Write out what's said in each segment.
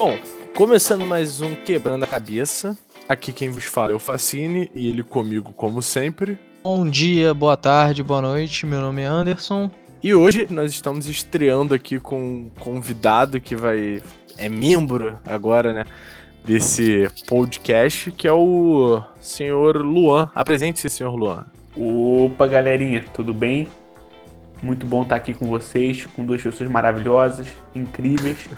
Bom, começando mais um Quebrando a Cabeça. Aqui quem vos fala é o Facine e ele comigo, como sempre. Bom dia, boa tarde, boa noite. Meu nome é Anderson. E hoje nós estamos estreando aqui com um convidado que vai. é membro agora, né? Desse podcast, que é o senhor Luan. Apresente-se, senhor Luan. Opa, galerinha, tudo bem? Muito bom estar aqui com vocês, com duas pessoas maravilhosas, incríveis.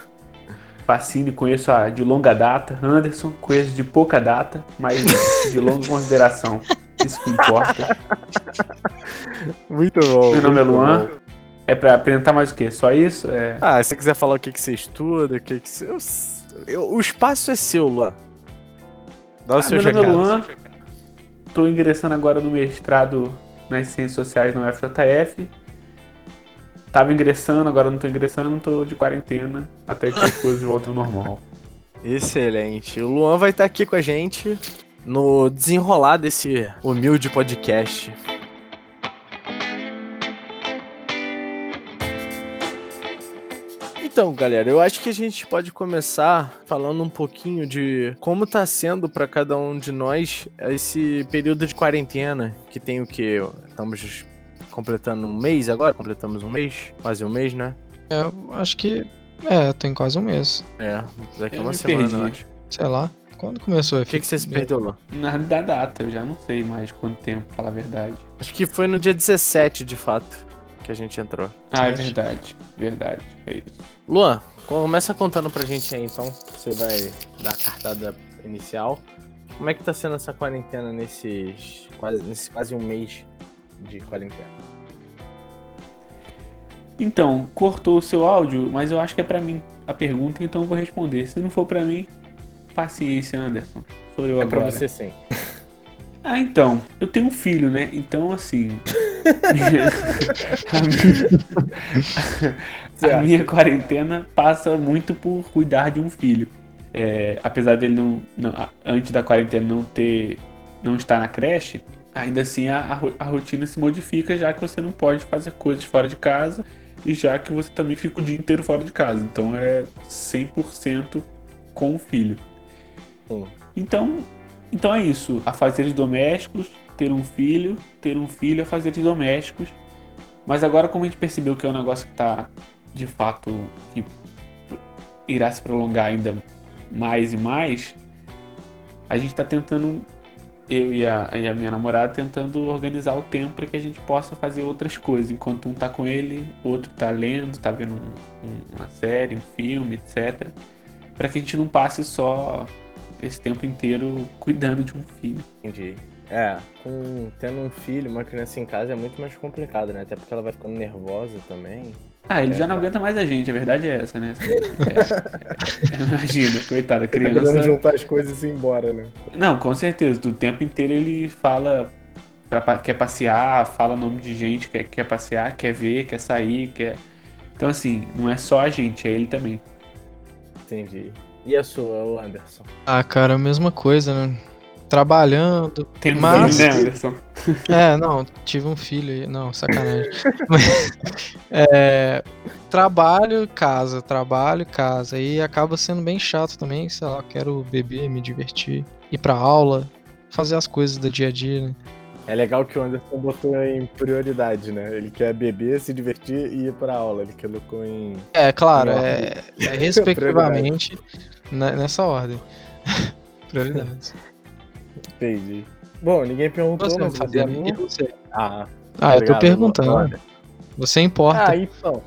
Facine conheço a de longa data, Anderson conheço de pouca data, mas de longa consideração. Isso que importa. Muito bom. Meu nome é Luan. bom. É pra apresentar mais o quê? Só isso? É... Ah, se você quiser falar o que, que você estuda, o que, que você. eu- eu- o espaço é seu, Luan. Dá o Ah, seu meu nome é. Luan. Estou ingressando agora no mestrado nas ciências sociais no FJF. Tava ingressando, agora não tô ingressando, tô de quarentena, até que as coisas voltem ao normal. Excelente. O Luan vai estar aqui com a gente no desenrolar desse humilde podcast. Então, galera, eu acho que a gente pode começar falando um pouquinho de como tá sendo para cada um de nós esse período de quarentena, que tem o que estamos completando um mês agora, completamos um mês, quase um mês, né? É, Eu acho que. É, tem quase um mês. É, daqui a uma semana, perdi. acho. Sei lá. Quando começou? O que, que você se perdeu, Luan? Na da data, eu já não sei mais quanto tempo, pra falar a verdade. Acho que foi no dia 17, de fato, que a gente entrou. Ah, é verdade. Verdade. É isso. Luan, começa contando pra gente aí, então. Você vai dar a cartada inicial. Como é que tá sendo essa quarentena nesses quase, nesse quase um mês de quarentena? Então, cortou o seu áudio, mas eu acho que é pra mim a pergunta, então eu vou responder. Se não for pra mim, paciência, Anderson. Sou eu É agora. pra você sim. Ah, então. Eu tenho um filho, né? Então, assim. a, minha... a minha quarentena passa muito por cuidar de um filho. É, apesar dele não, não- Antes da quarentena não ter. não estar na creche, ainda assim a, a ro- a rotina se modifica, já que você não pode fazer coisas fora de casa e já que você também fica o dia inteiro fora de casa. Então é 100% com o filho. Sim. Então, então é isso. Afazeres domésticos, ter um filho, ter um filho, afazeres domésticos. Mas agora, como a gente percebeu que é um negócio que tá, de fato, que irá se prolongar ainda mais e mais, a gente tá tentando, eu e a, e a minha namorada, tentando organizar o tempo para que a gente possa fazer outras coisas. Enquanto um tá com ele, o outro tá lendo, tá vendo um- um- uma série, um filme, etc. Para que a gente não passe só esse tempo inteiro cuidando de um filho. Entendi. É, com, tendo um filho, uma criança em casa é muito mais complicado, né? Até porque ela vai ficando nervosa também. Ah, ele já não aguenta mais a gente, a verdade é essa, né? É, é, imagina, coitada, criança. juntar as coisas e ir embora, né? Não, com certeza, do tempo inteiro ele fala, pra, quer passear, fala nome de gente, quer, quer passear, quer ver, quer sair, quer. Então, assim, não é só a gente, é ele também. Entendi. E a sua, o Anderson? Ah, cara, a mesma coisa, né? Trabalhando. Tem Mas- né, Anderson? É, não, tive um filho aí. Não, sacanagem. Mas, é, trabalho, casa, trabalho, casa. E acaba sendo bem chato também, sei lá, quero beber, me divertir, ir pra aula, fazer as coisas do dia a dia, né? É legal que o Anderson botou em prioridade, né? Ele quer beber, se divertir e ir pra aula. Ele colocou em. É, claro, Em é, é respectivamente ne- nessa ordem. Prioridades. Entendi. Bom, ninguém perguntou, Você não mas fazia a a minha. você. Ah, Ah, eu tô perguntando. Luan. Você importa. Ah, então.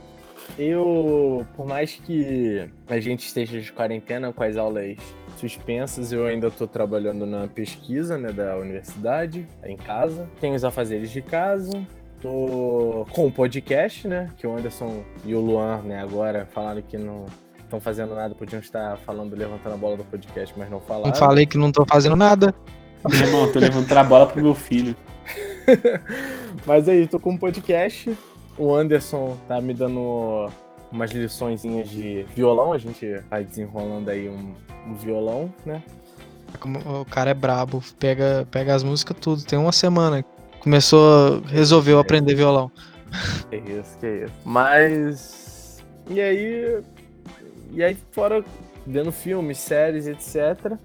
Eu, por mais que a gente esteja de quarentena com as aulas suspensas, eu ainda tô trabalhando na pesquisa, né, da universidade, em casa. Tenho os afazeres de casa. Tô com o podcast, né, que o Anderson e o Luan, né, agora falaram que não estão fazendo nada, podiam estar falando, levantando a bola do podcast, mas não falaram. não falei que não tô fazendo nada. Meu irmão, tô levantando a bola pro meu filho. Mas aí, tô com um podcast. O Anderson tá me dando umas liçõezinhas de violão. A gente vai desenrolando aí um, um violão, né? Como O cara é brabo, pega, pega as músicas tudo. Tem uma semana. Começou, resolveu aprender violão. Que isso, que isso. Mas. E aí. E aí, fora vendo filmes, séries, etc.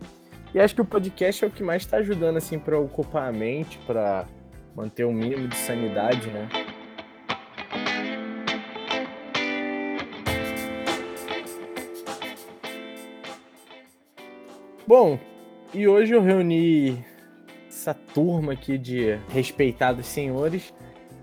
E acho que o podcast é o que mais está ajudando assim para ocupar a mente, para manter um mínimo de sanidade, né? Bom, e hoje eu reuni essa turma aqui de respeitados senhores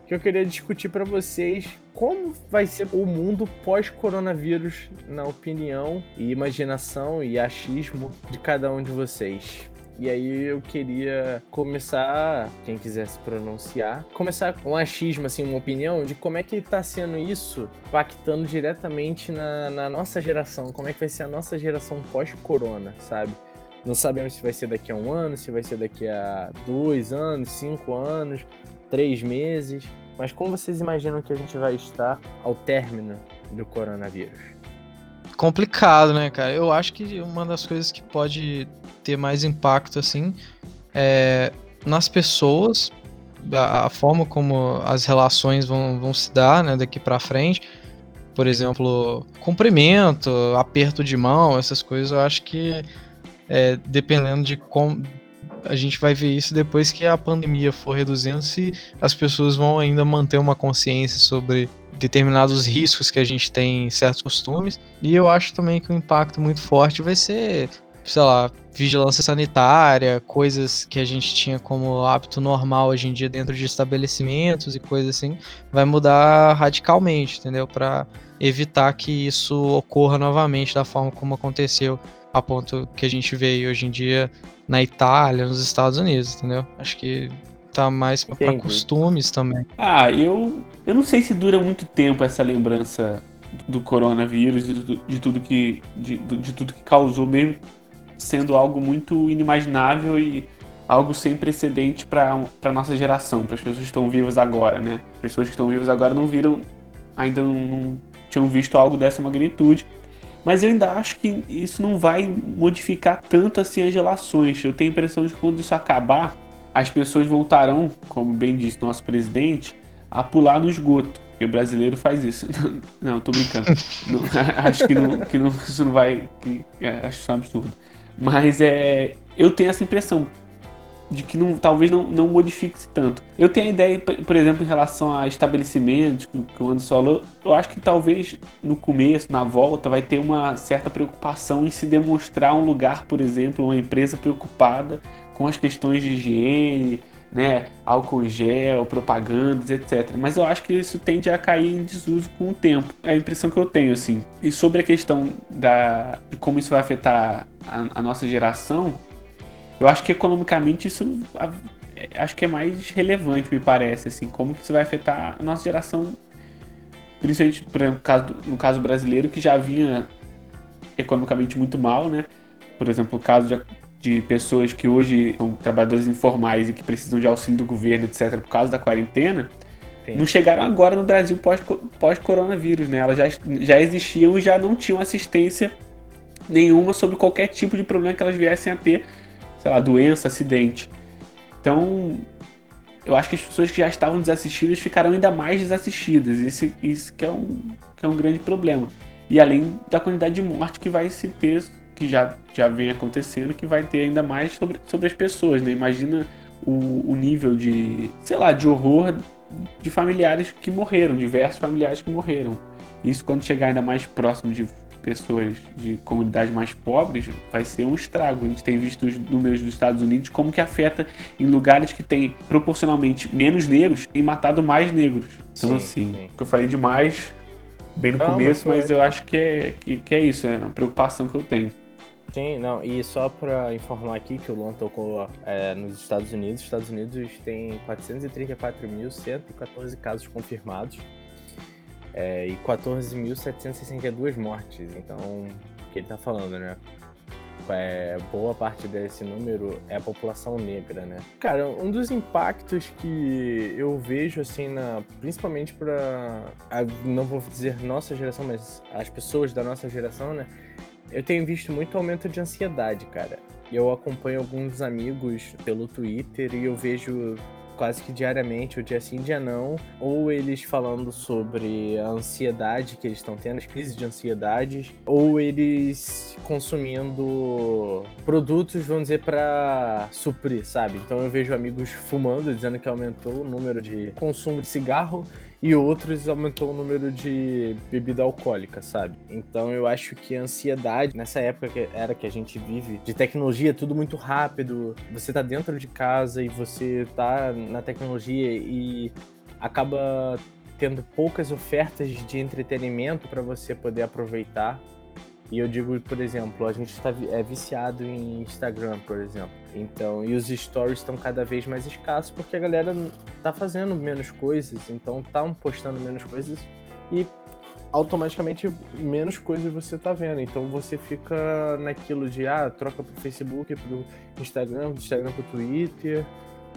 que eu queria discutir para vocês como vai ser o mundo pós-coronavírus, na opinião e imaginação e achismo de cada um de vocês. E aí eu queria começar, quem quiser se pronunciar, começar com um achismo, assim, uma opinião de como é que tá sendo isso impactando diretamente na, na nossa geração, como é que vai ser a nossa geração pós-corona, sabe? Não sabemos se vai ser daqui a um ano, se vai ser daqui a dois anos, cinco anos, três meses. Mas como vocês imaginam que a gente vai estar ao término do coronavírus? Complicado, né, cara? Eu acho que uma das coisas que pode ter mais impacto, assim, é nas pessoas, a, a forma como as relações vão, vão se dar, né, daqui para frente. Por exemplo, cumprimento, aperto de mão, essas coisas, eu acho que é, dependendo de como a gente vai ver isso depois que a pandemia for reduzindo, se as pessoas vão ainda manter uma consciência sobre determinados riscos que a gente tem em certos costumes. E eu acho também que o um impacto muito forte vai ser, sei lá, vigilância sanitária, coisas que a gente tinha como hábito normal hoje em dia dentro de estabelecimentos e coisas assim, vai mudar radicalmente, entendeu? Para evitar que isso ocorra novamente da forma como aconteceu a ponto que a gente vê hoje em dia na Itália, nos Estados Unidos, entendeu? Acho que tá mais para costumes também. Ah, eu, eu não sei se dura muito tempo essa lembrança do coronavírus, de, de tudo que de, de tudo que causou, mesmo sendo algo muito inimaginável e algo sem precedente para a nossa geração, para as pessoas que estão vivas agora, né? As pessoas que estão vivas agora não viram, ainda não, não tinham visto algo dessa magnitude. Mas eu ainda acho que isso não vai modificar tanto assim as relações. Eu tenho a impressão de que quando isso acabar, as pessoas voltarão, como bem disse nosso presidente, a pular no esgoto. Porque o brasileiro faz isso. Não, tô brincando. não, acho que, não, que não, isso não vai. Que, é, acho isso um absurdo. Mas é, eu tenho essa impressão de que não, talvez não, não modifique-se tanto. Eu tenho a ideia, por exemplo, em relação a estabelecimentos, que o Anderson falou, eu acho que talvez no começo, na volta, vai ter uma certa preocupação em se demonstrar um lugar, por exemplo, uma empresa preocupada com as questões de higiene, né, álcool gel, propagandas, etc. Mas eu acho que isso tende a cair em desuso com o tempo. É a impressão que eu tenho, assim. E sobre a questão da, de como isso vai afetar a, a nossa geração, eu acho que economicamente isso acho que é mais relevante, me parece, assim, como que isso vai afetar a nossa geração, principalmente por exemplo, no caso, no caso brasileiro, que já vinha economicamente muito mal, né? Por exemplo, o caso de, de pessoas que hoje são trabalhadores informais e que precisam de auxílio do governo, etc., por causa da quarentena, Sim. não chegaram agora no Brasil pós-coronavírus, pós né? Elas já, já existiam e já não tinham assistência nenhuma sobre qualquer tipo de problema que elas viessem a ter sei lá, doença, acidente. Então, eu acho que as pessoas que já estavam desassistidas ficarão ainda mais desassistidas. Isso, isso que, é um, que é um grande problema. E além da quantidade de morte que vai se ter, que já, já vem acontecendo, que vai ter ainda mais sobre, sobre as pessoas, né? Imagina o, o nível de, sei lá, de horror de familiares que morreram, diversos familiares que morreram. Isso quando chegar ainda mais próximo de pessoas de comunidades mais pobres, vai ser um estrago. A gente tem visto os números dos Estados Unidos como que afeta em lugares que tem proporcionalmente menos negros e matado mais negros. Então, sim, assim, sim. que eu falei demais bem no não, começo, mas, mas eu acho que é, que, que é isso, é uma preocupação que eu tenho. Sim, não, e só para informar aqui que o Luan tocou é, nos Estados Unidos, os Estados Unidos tem 434.114 casos confirmados é, e 14.762 mortes. Então, o que ele está falando, né? É, boa parte desse número é a população negra, né? Cara, um dos impactos que eu vejo, assim, na, principalmente para, não vou dizer nossa geração, mas as pessoas da nossa geração, né? Eu tenho visto muito aumento de ansiedade, cara. Eu acompanho alguns amigos pelo Twitter e eu vejo quase que diariamente, ou dia sim, dia não, ou eles falando sobre a ansiedade que eles estão tendo, as crises de ansiedade, ou eles consumindo produtos, vamos dizer, para suprir, sabe? Então eu vejo amigos fumando, dizendo que aumentou o número de consumo de cigarro e outros aumentou o número de bebida alcoólica, sabe? Então eu acho que a ansiedade, nessa época que era que a gente vive, de tecnologia, tudo muito rápido, você tá dentro de casa e você tá na tecnologia e acaba tendo poucas ofertas de entretenimento para você poder aproveitar. E eu digo, por exemplo, a gente está é viciado em Instagram, por exemplo. Então, e os stories estão cada vez mais escassos porque a galera tá fazendo menos coisas, então tá postando menos coisas e automaticamente menos coisas você tá vendo. Então você fica naquilo de ah, troca pro Facebook, pro Instagram, do Instagram pro Twitter,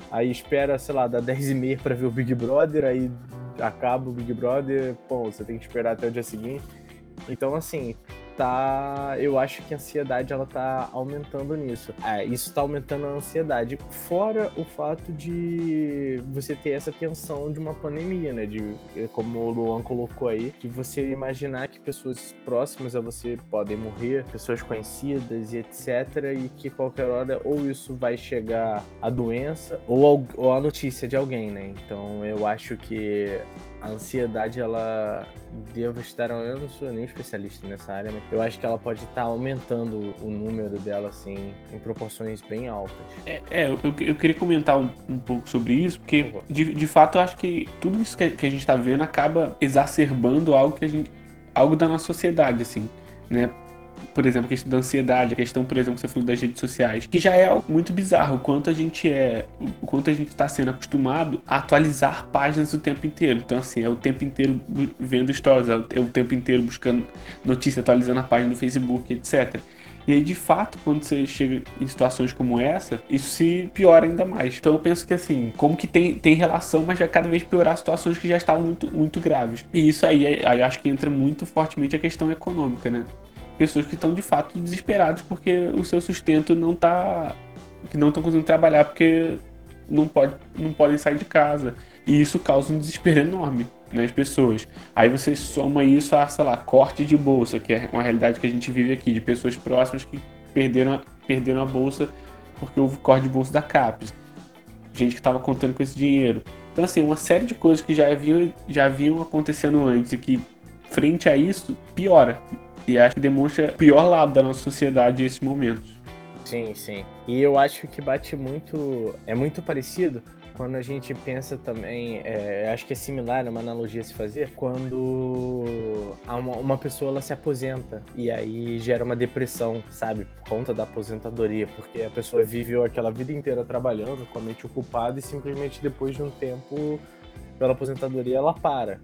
aí espera, sei lá, dá 10 e meia pra ver o Big Brother, aí acaba o Big Brother, pô, você tem que esperar até o dia seguinte. Então, assim, tá. Eu acho que a ansiedade ela tá aumentando nisso. É, isso tá aumentando a ansiedade. Fora o fato de você ter essa tensão de uma pandemia, né? De, como o Luan colocou aí, de você imaginar que pessoas próximas a você podem morrer, pessoas conhecidas e etc. E que qualquer hora ou isso vai chegar a doença ou, ou a notícia de alguém, né? Então eu acho que a ansiedade, ela devo estar. Eu não sou nem especialista nessa área, mas eu acho que ela pode estar aumentando o número dela, assim, em proporções bem altas. É, é eu, eu, queria comentar um, um, pouco sobre isso, porque de, de fato eu acho que tudo isso que, que a gente está vendo acaba exacerbando algo que a gente. algo da nossa sociedade, assim, né? Por exemplo, a questão da ansiedade, a questão, por exemplo, que você falou das redes sociais, que já é muito bizarro, o quanto a gente é, o quanto a gente está sendo acostumado a atualizar páginas o tempo inteiro. Então, assim, é o tempo inteiro vendo stories, é o tempo inteiro buscando notícia, atualizando a página do Facebook, etc. E aí, de fato, quando você chega em situações como essa, isso se piora ainda mais. Então eu penso que assim, como que tem, tem relação, mas vai cada vez piorar situações que já estavam muito, muito graves. E isso aí, aí acho que entra muito fortemente a questão econômica, né? Pessoas que estão de fato desesperadas porque o seu sustento não está que não estão conseguindo trabalhar porque não pode não podem sair de casa e isso causa um desespero enorme nas pessoas. Aí você soma isso a, sei lá, corte de bolsa, que é uma realidade que a gente vive aqui, de pessoas próximas que perderam, perderam a bolsa porque houve corte de bolsa da CAPES. Gente que estava contando com esse dinheiro. Então, assim, uma série de coisas que já haviam, já haviam acontecendo antes e que, frente a isso, piora. E acho que demonstra o pior lado da nossa sociedade nesse momento. Sim, sim. E eu acho que bate muito. É muito parecido quando a gente pensa também, é, acho que é similar, é uma analogia a se fazer, quando uma, uma, pessoa ela se aposenta e aí gera uma depressão, sabe, por conta da aposentadoria, porque a pessoa viveu aquela vida inteira trabalhando com a mente ocupada e simplesmente depois de um tempo, pela aposentadoria, ela para.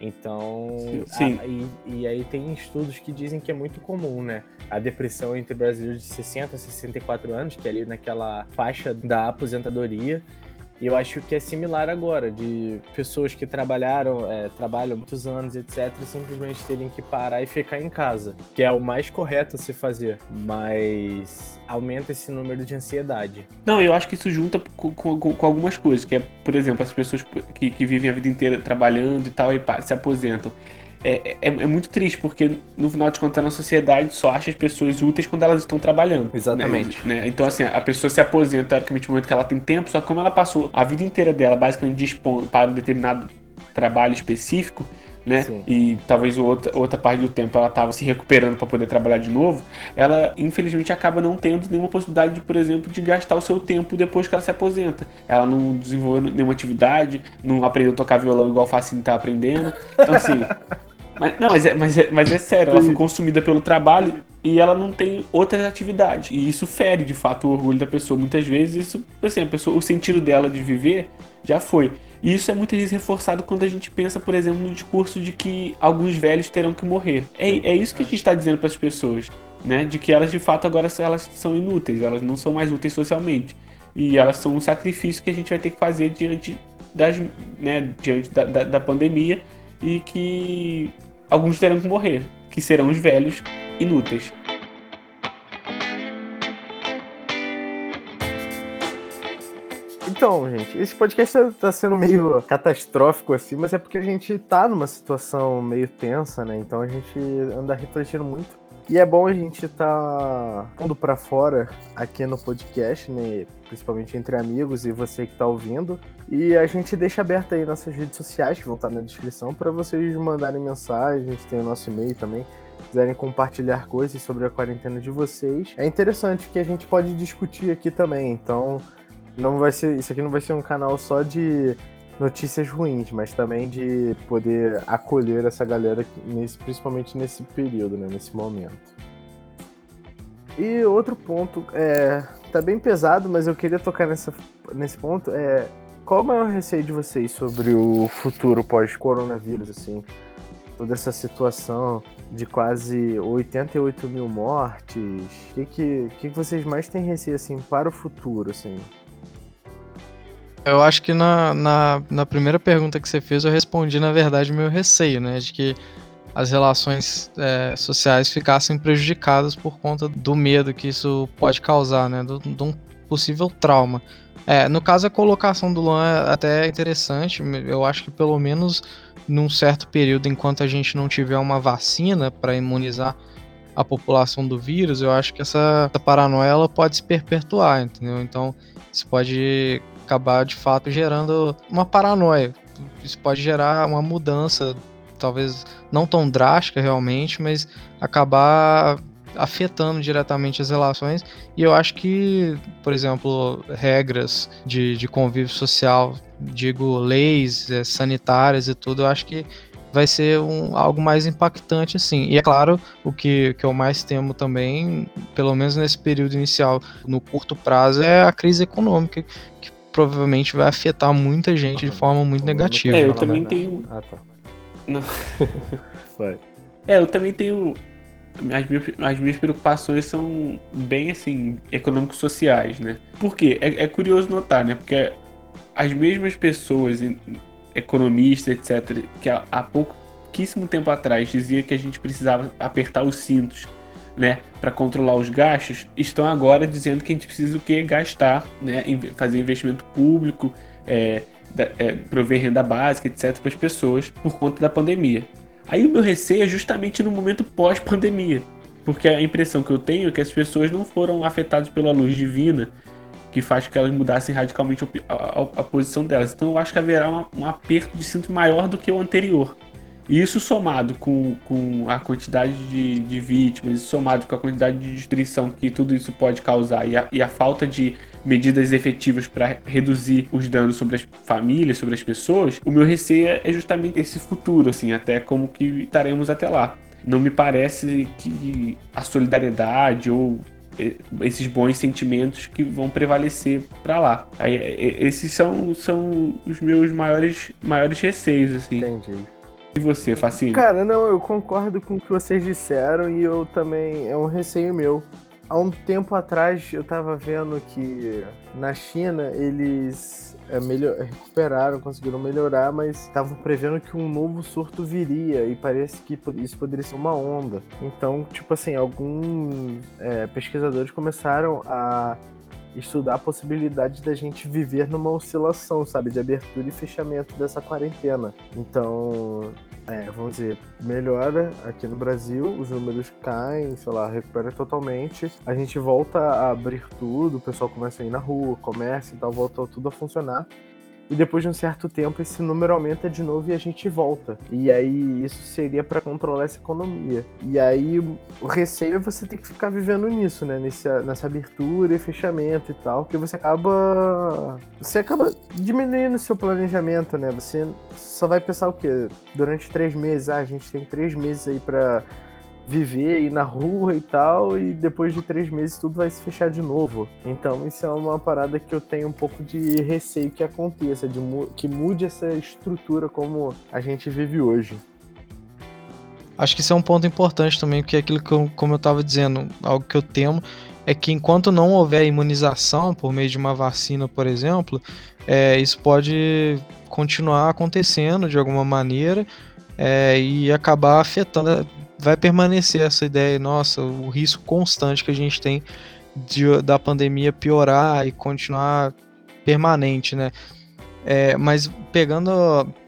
Então, Sim. A, e, e, aí tem estudos que dizem que é muito comum, né? A depressão entre brasileiros de 60 a 64 anos, que é ali naquela faixa da aposentadoria, e eu acho que é similar agora, de pessoas que trabalharam, é, trabalham muitos anos, etc., simplesmente terem que parar e ficar em casa, que é o mais correto a se fazer, mas aumenta esse número de ansiedade. Não, eu acho que isso junta com, com, com algumas coisas, que é, por exemplo, as pessoas que, que vivem a vida inteira trabalhando e tal e se aposentam é, é, é, muito triste, porque no final de contas, na sociedade só acha as pessoas úteis quando elas estão trabalhando. Exatamente. Né? Então, assim, a pessoa se aposenta, teoricamente, no momento que ela tem tempo, só que como ela passou a vida inteira dela basicamente dispondo para um determinado trabalho específico, né? Sim. E talvez outra, outra parte do tempo ela estava se recuperando para poder trabalhar de novo, ela infelizmente acaba não tendo nenhuma possibilidade, de, por exemplo, de gastar o seu tempo depois que ela se aposenta. Ela não desenvolveu nenhuma atividade, não aprendeu a tocar violão igual o Facinho tá aprendendo. Então, assim, Mas, não, mas é, mas, é, mas é sério, ela foi consumida pelo trabalho e ela não tem outras atividades. E isso fere, de fato, o orgulho da pessoa. Muitas vezes, isso, assim, a pessoa, o sentido dela de viver já foi. E isso é muitas vezes reforçado quando a gente pensa, por exemplo, no discurso de que alguns velhos terão que morrer. É, é isso que a gente está dizendo para as pessoas, né? De que elas, de fato, agora elas são inúteis, elas não são mais úteis socialmente. E elas são um sacrifício que a gente vai ter que fazer diante, das, né, diante da, da, da pandemia e que alguns terão que morrer, que serão os velhos inúteis. Então, gente, esse podcast tá sendo meio catastrófico assim, mas é porque a gente tá numa situação meio tensa, né? Então a gente anda refletindo muito. E é bom a gente tá pondo para fora aqui no podcast, né? Principalmente entre amigos e você que tá ouvindo. E a gente deixa aberto aí nossas redes sociais, que vão estar na descrição, para vocês mandarem mensagens. Tem o nosso e-mail também quiserem compartilhar coisas sobre a quarentena de vocês. É interessante que a gente pode discutir aqui também. Então, não vai ser, isso aqui não vai ser um canal só de notícias ruins, mas também de poder acolher essa galera, nesse, principalmente nesse período, né, nesse momento. E outro ponto, é, tá bem pesado, mas eu queria tocar nessa, nesse ponto, é qual o maior receio de vocês sobre o futuro pós-coronavírus, assim? Toda essa situação de quase 88 mil mortes, o que, que, que vocês mais têm receio, assim, para o futuro, assim? Eu acho que na, na, na, primeira pergunta que você fez, eu respondi, na verdade, meu receio, né? De que as relações é, sociais ficassem prejudicadas por conta do medo que isso pode causar, né? De um possível trauma. É, no caso, a colocação do Luan é até interessante. Eu acho que pelo menos num certo período, enquanto a gente não tiver uma vacina para imunizar a população do vírus, eu acho que essa, essa paranoia ela pode se perpetuar, entendeu? Então, isso pode acabar de fato gerando uma paranoia. Isso pode gerar uma mudança, talvez não tão drástica realmente, mas acabar afetando diretamente as relações. E eu acho que, por exemplo, regras de, de convívio social, digo, leis é, sanitárias e tudo, eu acho que vai ser um, algo mais impactante, assim. E é claro, o que, que eu mais temo também, pelo menos nesse período inicial, no curto prazo, é a crise econômica, que provavelmente vai afetar muita gente de forma muito negativa. É, eu também tenho. Ah, tá. Não. Vai. É, eu também tenho. As minhas, as minhas preocupações são bem assim, econômico-sociais, né? Por quê? É, é curioso notar, né? Porque as mesmas pessoas, economistas, etc., que há, há pouquíssimo tempo atrás dizia que a gente precisava apertar os cintos né, para controlar os gastos, estão agora dizendo que a gente precisa o que gastar, né, fazer investimento público, é, é, prover renda básica, etc, para as pessoas por conta da pandemia. Aí o meu receio é justamente no momento pós-pandemia, porque a impressão que eu tenho é que as pessoas não foram afetadas pela luz divina que faz que elas mudassem radicalmente a, a, a posição delas. Então eu acho que haverá uma, um aperto de cinto maior do que o anterior. Isso somado com, com a quantidade de, de vítimas, somado com a quantidade de destruição que tudo isso pode causar e a, e a falta de medidas efetivas para reduzir os danos sobre as famílias, sobre as pessoas, o meu receio é justamente esse futuro, assim, até como que estaremos até lá. Não me parece que a solidariedade ou esses bons sentimentos que vão prevalecer para lá. Aí, esses são, são os meus maiores, maiores receios, assim. Entendi. E você, Facinho? Cara, não, eu concordo com o que vocês disseram e eu também. É um receio meu. Há um tempo atrás eu tava vendo que na China eles é, melhor, recuperaram, conseguiram melhorar, mas estavam prevendo que um novo surto viria e parece que isso poderia ser uma onda. Então, tipo assim, alguns é, pesquisadores começaram a estudar a possibilidade da gente viver numa oscilação, sabe, de abertura e fechamento dessa quarentena. Então, é, vamos dizer, melhora aqui no Brasil, os números caem, sei lá, recupera totalmente, a gente volta a abrir tudo, o pessoal começa a ir na rua, comércio e tal, volta tudo a funcionar e depois de um certo tempo esse número aumenta de novo e a gente volta. E aí isso seria para controlar essa economia. E aí o receio é você ter que ficar vivendo nisso, né? Nessa, nessa abertura e fechamento e tal, porque você acaba você acaba diminuindo o seu planejamento, né? Você só vai pensar o quê? Durante três meses, ah, a gente tem três meses aí para viver aí na rua e tal, e depois de três meses tudo vai se fechar de novo. Então isso é uma parada que eu tenho um pouco de receio que aconteça, de mu que mude essa estrutura como a gente vive hoje. Acho que isso é um ponto importante também, porque é aquilo que eu, como eu estava dizendo, algo que eu temo é que enquanto não houver imunização por meio de uma vacina, por exemplo, é, isso pode continuar acontecendo de alguma maneira é, e acabar afetando vai permanecer essa ideia, nossa, o risco constante que a gente tem de, da pandemia piorar e continuar permanente, né? É, mas pegando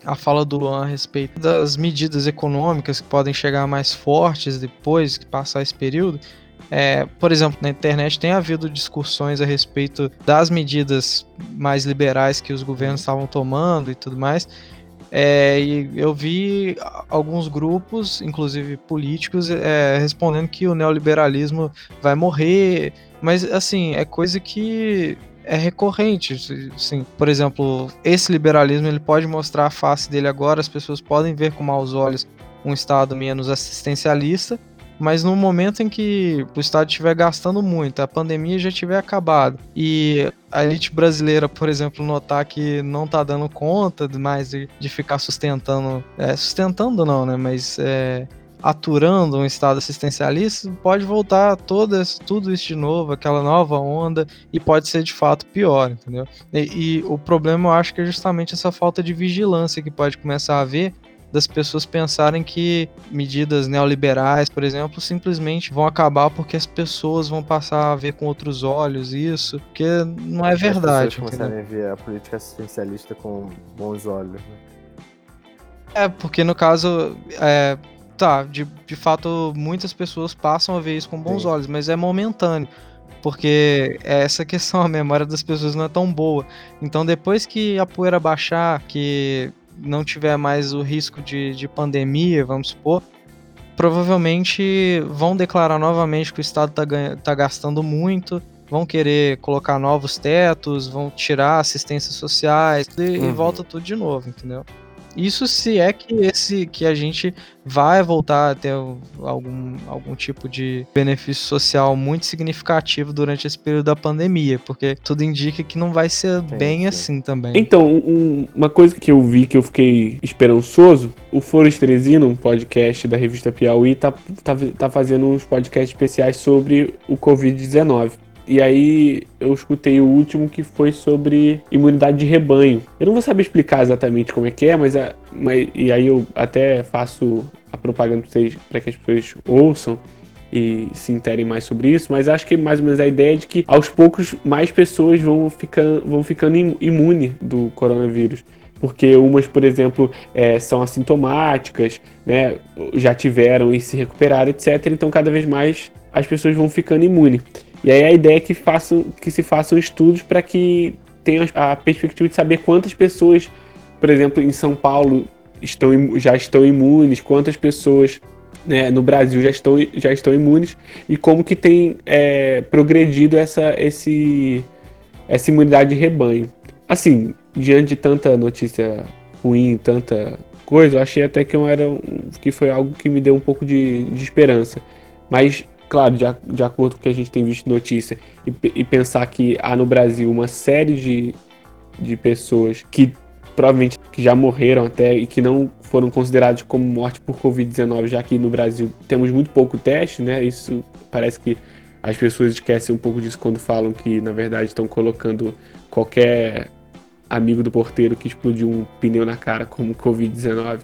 a fala do Luan a respeito das medidas econômicas que podem chegar mais fortes depois que passar esse período, é, por exemplo, na internet tem havido discussões a respeito das medidas mais liberais que os governos estavam tomando e tudo mais. É, e eu vi alguns grupos, inclusive políticos, é, respondendo que o neoliberalismo vai morrer, mas assim, é coisa que é recorrente. Assim, por exemplo, esse liberalismo ele pode mostrar a face dele agora, as pessoas podem ver com maus olhos um Estado menos assistencialista, mas no momento em que o Estado estiver gastando muito, a pandemia já tiver acabado e a elite brasileira, por exemplo, notar que não está dando conta mais de, de ficar sustentando, é, sustentando não, né, mas é, aturando um estado assistencialista, pode voltar todas, tudo isso de novo, aquela nova onda, e pode ser de fato pior, entendeu? E, e, o problema eu acho que é justamente essa falta de vigilância que pode começar a haver das pessoas pensarem que medidas neoliberais, por exemplo, simplesmente vão acabar porque as pessoas vão passar a ver com outros olhos isso, porque não é verdade. As começarem a ver a política assistencialista com bons olhos. Né? É, porque no caso, é, tá, de, de fato, muitas pessoas passam a ver isso com bons Sim. olhos, mas é momentâneo. Porque essa questão, a memória das pessoas não é tão boa. Então, depois que a poeira baixar, que não tiver mais o risco de, de pandemia, vamos supor, provavelmente vão declarar novamente que o Estado está tá gastando muito, vão querer colocar novos tetos, vão tirar assistências sociais e, uhum. e volta tudo de novo, entendeu? Isso se é que esse que a gente vai voltar a ter algum, algum tipo de benefício social muito significativo durante esse período da pandemia, porque tudo indica que não vai ser sim, bem sim. assim também. Então, um, uma coisa que eu vi que eu fiquei esperançoso, o Forestresino, um podcast da revista Piauí, tá, tá, tá fazendo uns podcasts especiais sobre o Covid-19. E aí eu escutei o último que foi sobre imunidade de rebanho. Eu não vou saber explicar exatamente como é que é, mas, a, mas e aí eu até faço a propaganda para que as pessoas ouçam e se interem mais sobre isso, mas acho que mais ou menos a ideia é de que aos poucos mais pessoas vão ficando, vão ficando imune do coronavírus. Porque umas, por exemplo, é, são assintomáticas, né, já tiveram e se recuperaram, etc. Então, cada vez mais as pessoas vão ficando imunes. E aí a ideia é que, façam, que se façam estudos para que tenham a perspectiva de saber quantas pessoas, por exemplo, em São Paulo estão, já estão imunes, quantas pessoas né, no Brasil já estão, já estão imunes e como que tem é, progredido essa, esse, essa imunidade de rebanho. Assim, diante de tanta notícia ruim, tanta coisa, eu achei até que, eu era, que foi algo que me deu um pouco de, de esperança. Mas claro, de, de acordo com o que a gente tem visto notícia, e, e pensar que há no Brasil uma série de, de pessoas que provavelmente que já morreram até e que não foram considerados como morte por Covid-19, já que no Brasil temos muito pouco teste, né? Isso parece que as pessoas esquecem um pouco disso quando falam que, na verdade, estão colocando qualquer amigo do porteiro que explodiu um pneu na cara como Covid-19.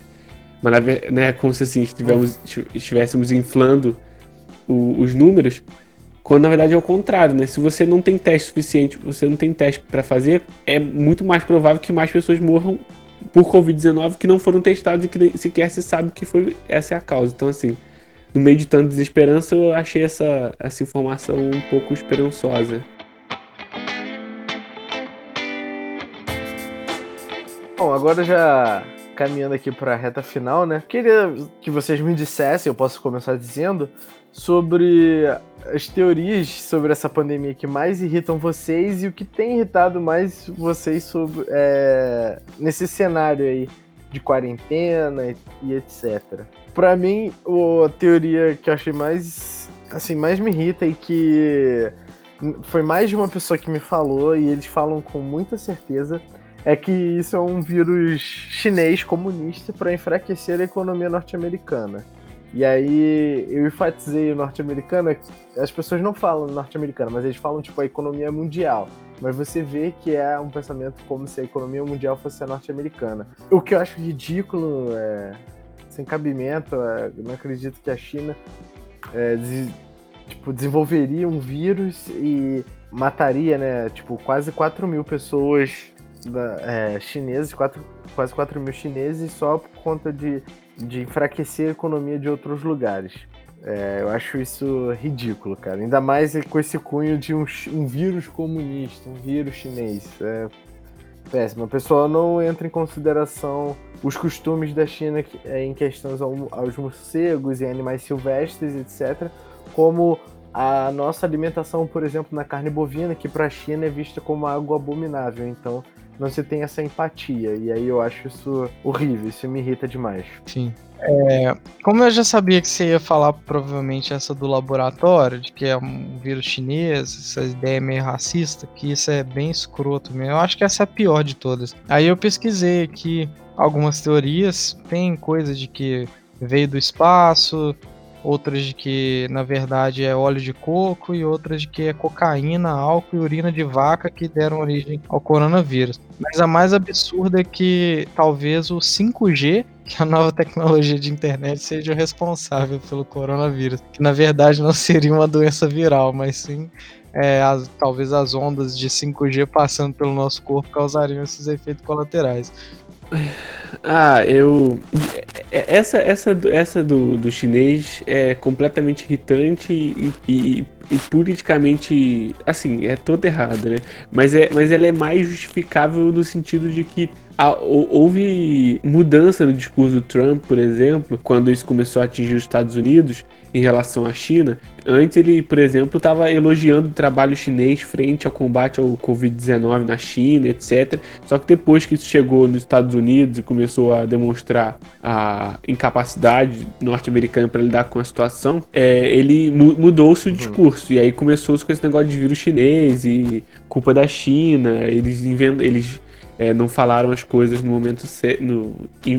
Mas, né, como se assim, estivéssemos inflando o, os números, quando na verdade é o contrário, né? Se você não tem teste suficiente, você não tem teste para fazer, é muito mais provável que mais pessoas morram por Covid-19 que não foram testados e que sequer se sabe que foi essa é a causa. Então, assim, no meio de tanta desesperança, eu achei essa, essa informação um pouco esperançosa. Bom, agora já caminhando aqui para a reta final, né? Queria que vocês me dissessem, eu posso começar dizendo, sobre as teorias sobre essa pandemia que mais irritam vocês e o que tem irritado mais vocês sobre, é, nesse cenário aí de quarentena e, e etc. Para mim, a teoria que eu achei mais assim mais me irrita e que foi mais de uma pessoa que me falou e eles falam com muita certeza é que isso é um vírus chinês comunista para enfraquecer a economia norte-americana. E aí eu enfatizei o norte-americano, as pessoas não falam norte-americano, mas eles falam tipo a economia mundial. Mas você vê que é um pensamento como se a economia mundial fosse a norte-americana. O que eu acho ridículo, é, sem cabimento, é, não acredito que a China é, tipo, desenvolveria um vírus e mataria, né, tipo, quase 4 mil pessoas da, é, chineses, quatro, quase 4 mil chineses, só por conta de, de enfraquecer a economia de outros lugares. É, eu acho isso ridículo, cara. Ainda mais com esse cunho de um, um vírus comunista, um vírus chinês. É péssimo. A pessoa não entra em consideração os costumes da China é, em questões aos morcegos e animais silvestres, etc., como a nossa alimentação, por exemplo, na carne bovina, que para a China é vista como algo abominável. Então, não se tem essa empatia. E aí eu acho isso horrível, isso me irrita demais. Sim. É, como eu já sabia que você ia falar provavelmente essa do laboratório, de que é um vírus chinês, essa ideia meio racista, que isso é bem escroto mesmo. Eu acho que essa é a pior de todas. Aí eu pesquisei aqui algumas teorias, tem coisa de que veio do espaço, outras de que na verdade é óleo de coco e outras de que é cocaína, álcool e urina de vaca que deram origem ao coronavírus. Mas a mais absurda é que talvez o 5G, que é a nova tecnologia de internet, seja o responsável pelo coronavírus, que na verdade não seria uma doença viral, mas sim é, as, talvez as ondas de 5G passando pelo nosso corpo causariam esses efeitos colaterais. Ah, eu. Essa, essa, essa do, do chinês é completamente irritante e, e, e, politicamente. Assim, é toda errada, né? Mas, é, mas ela é mais justificável no sentido de que houve mudança no discurso do Trump, por exemplo, quando isso começou a atingir os Estados Unidos em relação à China. Antes ele, por exemplo, estava elogiando o trabalho chinês frente ao combate ao Covid-19 na China, etc. Só que depois que isso chegou nos Estados Unidos e começou a demonstrar a incapacidade norte-americana para lidar com a situação, é, ele mu mudou-se o uhum. discurso. E aí começou-se com esse negócio de vírus chinês e culpa da China. Eles inventam, eles é, não falaram as coisas no momento no,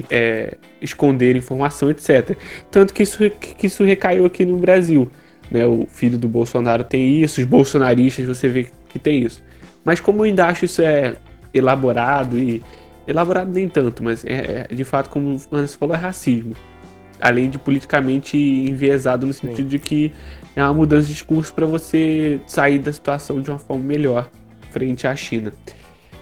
é, esconder informação, etc. Tanto que isso, que isso recaiu aqui no Brasil. Né? O filho do Bolsonaro tem isso, os bolsonaristas você vê que tem isso. Mas como eu ainda acho isso é elaborado e. Elaborado nem tanto, mas é, é de fato, como você falou, é racismo. Além de politicamente enviesado no sentido Sim. de que é uma mudança de discurso para você sair da situação de uma forma melhor frente à China.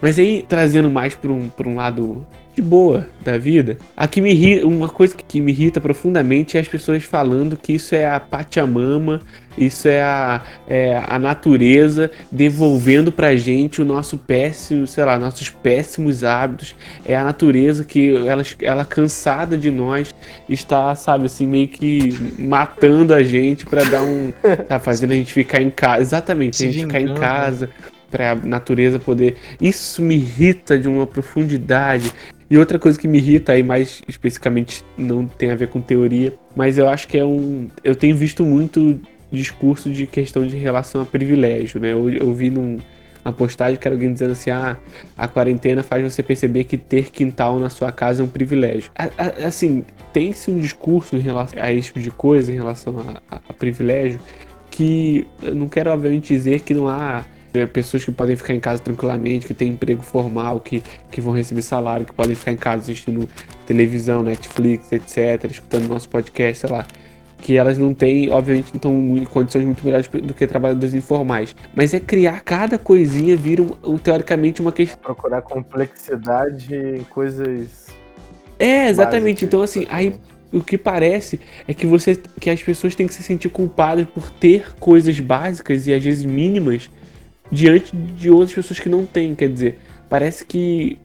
Mas aí, trazendo mais para um, um lado de boa da vida, aqui me irrita, uma coisa que me irrita profundamente é as pessoas falando que isso é a Pachamama, isso é a, é a natureza devolvendo pra gente o nosso péssimo, sei lá, nossos péssimos hábitos. É a natureza que ela, ela cansada de nós está, sabe, assim, meio que matando a gente para dar um. tá fazendo a gente ficar em casa. Exatamente, a gente ficar em casa para a natureza poder. Isso me irrita de uma profundidade. E outra coisa que me irrita aí mais especificamente não tem a ver com teoria, mas eu acho que é um, eu tenho visto muito discurso de questão de relação a privilégio, né? Eu, eu vi num, postagem que era alguém dizendo assim: ah, a quarentena faz você perceber que ter quintal na sua casa é um privilégio. A, a, assim, tem-se um discurso em relação a esse tipo de coisa, em relação a, a, privilégio, que eu não quero, obviamente, dizer que não há é, pessoas que podem ficar em casa tranquilamente, que têm emprego formal, que, que vão receber salário, que podem ficar em casa assistindo televisão, Netflix, etc., escutando nosso podcast, sei lá. Que elas não têm, obviamente, não estão em condições muito melhores do que trabalhadores informais. Mas é criar cada coisinha, vira, um, teoricamente, uma questão. Procurar complexidade em coisas. É, exatamente. Básicas, então, assim, aí o que parece é que você que as pessoas têm que se sentir culpadas por ter coisas básicas e às vezes mínimas diante de outras pessoas que não têm. Quer dizer, parece que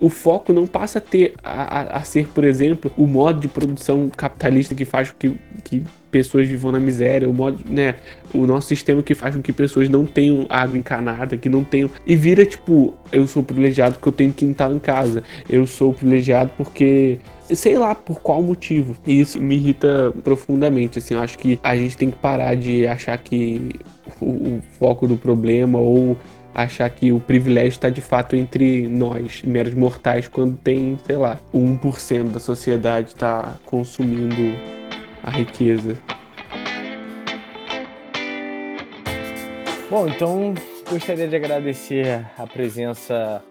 o foco não passa a ter a, a, a, ser, por exemplo, o modo de produção capitalista que faz com que, que pessoas vivam na miséria, o modo, né, o nosso sistema que faz com que pessoas não tenham água encanada, que não tenham e vira tipo, eu sou privilegiado porque eu tenho quintal em casa, eu sou privilegiado porque sei lá por qual motivo. E isso me irrita profundamente, assim, eu acho que a gente tem que parar de achar que o, o foco do problema ou achar que o privilégio está de fato entre nós, meros mortais, quando tem, sei lá, 1% da sociedade está consumindo a riqueza. Bom, então gostaria de agradecer a presença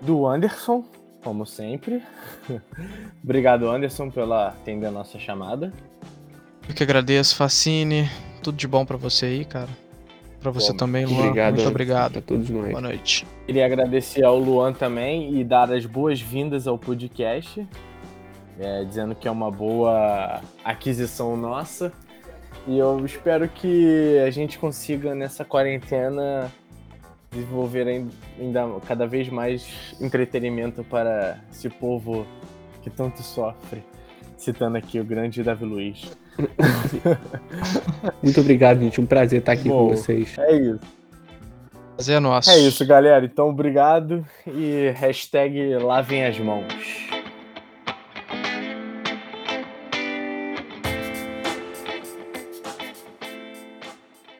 do Anderson, como sempre. Obrigado, Anderson, pela atender a nossa chamada. Eu que agradeço, Facine. Tudo de bom para você aí, cara. Pra você Bom, também, Luan. Obrigado. Muito obrigado. A todos nós. Boa noite. Queria agradecer ao Luan também e dar as boas-vindas ao podcast, é, dizendo que é uma boa aquisição nossa. E eu espero que a gente consiga, nessa quarentena, desenvolver ain- ainda cada vez mais entretenimento para esse povo que tanto sofre. Citando aqui o grande Davi Luiz. Muito obrigado, gente. Um prazer estar aqui Bom. com vocês. É isso. Prazer é nosso. É isso, galera. Então, obrigado. E hashtag lavem as mãos.